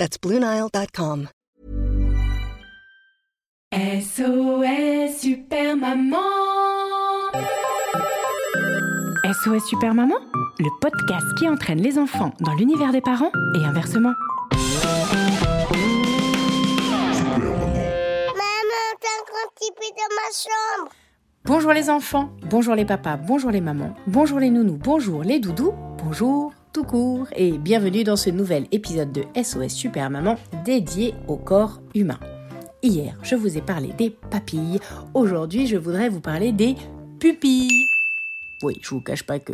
That's BlueNile.com. SOS Super Maman SOS Super Maman, le podcast qui entraîne les enfants dans l'univers des parents et inversement. dans ma chambre. Bonjour les enfants, bonjour les papas, bonjour les mamans, bonjour les nounous, bonjour les doudous, bonjour tout court et bienvenue dans ce nouvel épisode de SOS Super Maman dédié au corps humain. Hier, je vous ai parlé des papilles, aujourd'hui je voudrais vous parler des pupilles. Oui, je vous cache pas que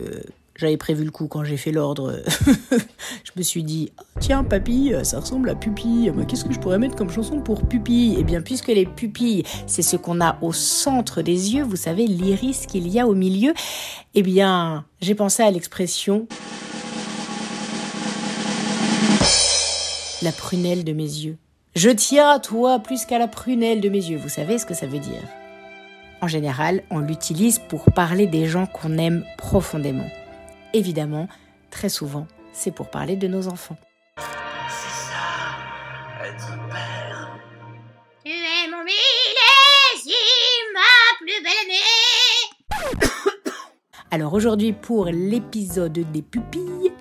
j'avais prévu le coup quand j'ai fait l'ordre. je me suis dit, ah, tiens, papy, ça ressemble à pupille. Qu'est-ce que je pourrais mettre comme chanson pour pupille? Eh bien, puisque les pupilles, c'est ce qu'on a au centre des yeux, vous savez, l'iris qu'il y a au milieu, eh bien, j'ai pensé à l'expression la prunelle de mes yeux. Je tiens à toi plus qu'à la prunelle de mes yeux. Vous savez ce que ça veut dire? En général, on l'utilise pour parler des gens qu'on aime profondément évidemment, très souvent, c'est pour parler de nos enfants. C'est ça, père. Tu es mon millésime, ma plus belle année. Alors aujourd'hui, pour l'épisode des pupilles,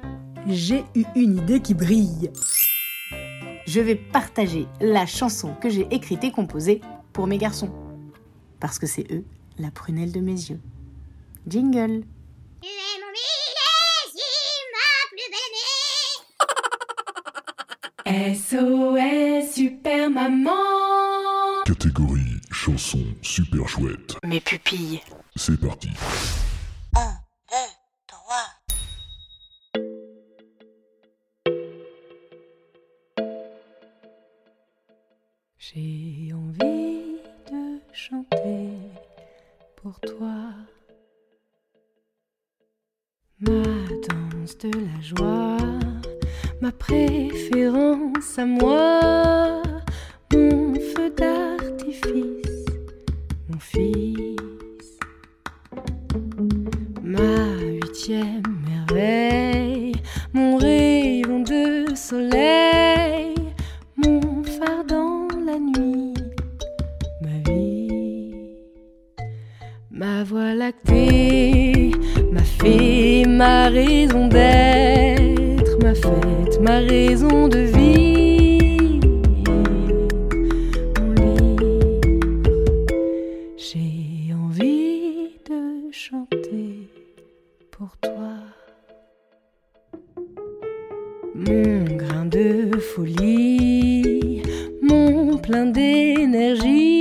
j'ai eu une idée qui brille. Je vais partager la chanson que j'ai écrite et composée pour mes garçons. Parce que c'est eux la prunelle de mes yeux. Jingle SOS Super Maman Catégorie chanson super chouette. Mes pupilles. C'est parti. Pour toi. Ma danse de la joie ma préférence à moi, mon feu d'artifice, mon fils, raison d'être ma fête, ma raison de vie. Mon livre, j'ai envie de chanter pour toi. Mon grain de folie, mon plein d'énergie,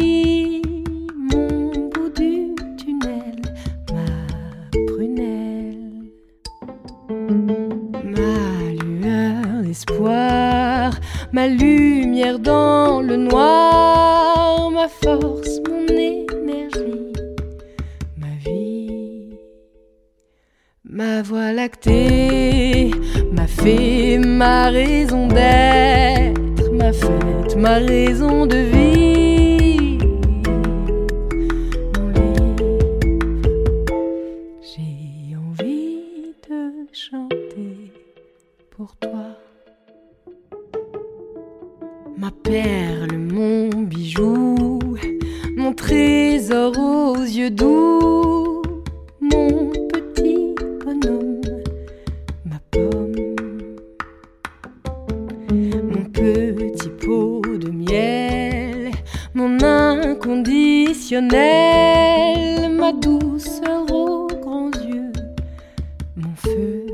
ma lumière dans le noir, ma force, mon énergie, ma vie, ma voie lactée, ma fée, ma raison d'être, ma fête, ma raison de vie. Trésor aux yeux doux, mon petit bonhomme, ma pomme, mon petit pot de miel, mon inconditionnel, ma douceur aux grands yeux, mon feu,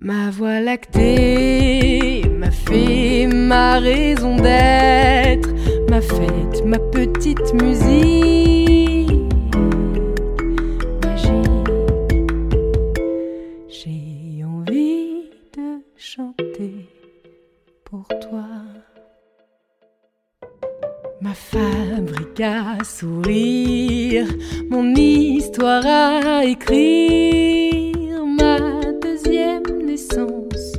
ma voie lactée fée, ma raison d'être, ma fête, ma petite musique. Magique, j'ai envie de chanter pour toi. Ma fabrique à sourire, mon histoire à écrire, ma deuxième naissance,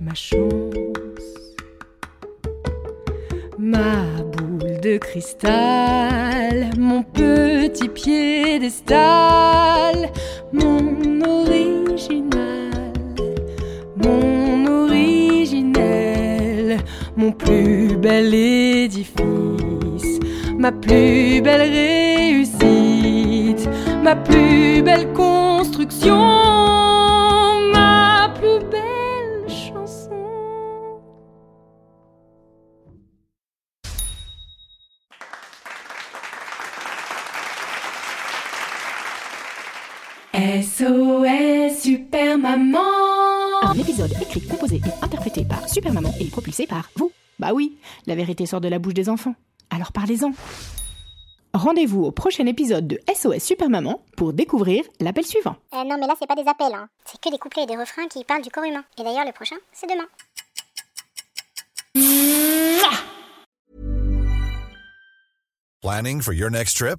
ma chance, cristal, mon petit piédestal, mon original, mon originel, mon plus bel édifice, ma plus belle réussite, ma plus belle construction, SOS Super Maman Un épisode écrit, composé et interprété par Super Maman et propulsé par vous. Bah oui, la vérité sort de la bouche des enfants. Alors parlez-en. Rendez-vous au prochain épisode de SOS Super Maman pour découvrir l'appel suivant. Euh, non, mais là, c'est pas des appels, hein. C'est que des couplets et des refrains qui parlent du corps humain. Et d'ailleurs, le prochain, c'est demain. Planning for your next trip?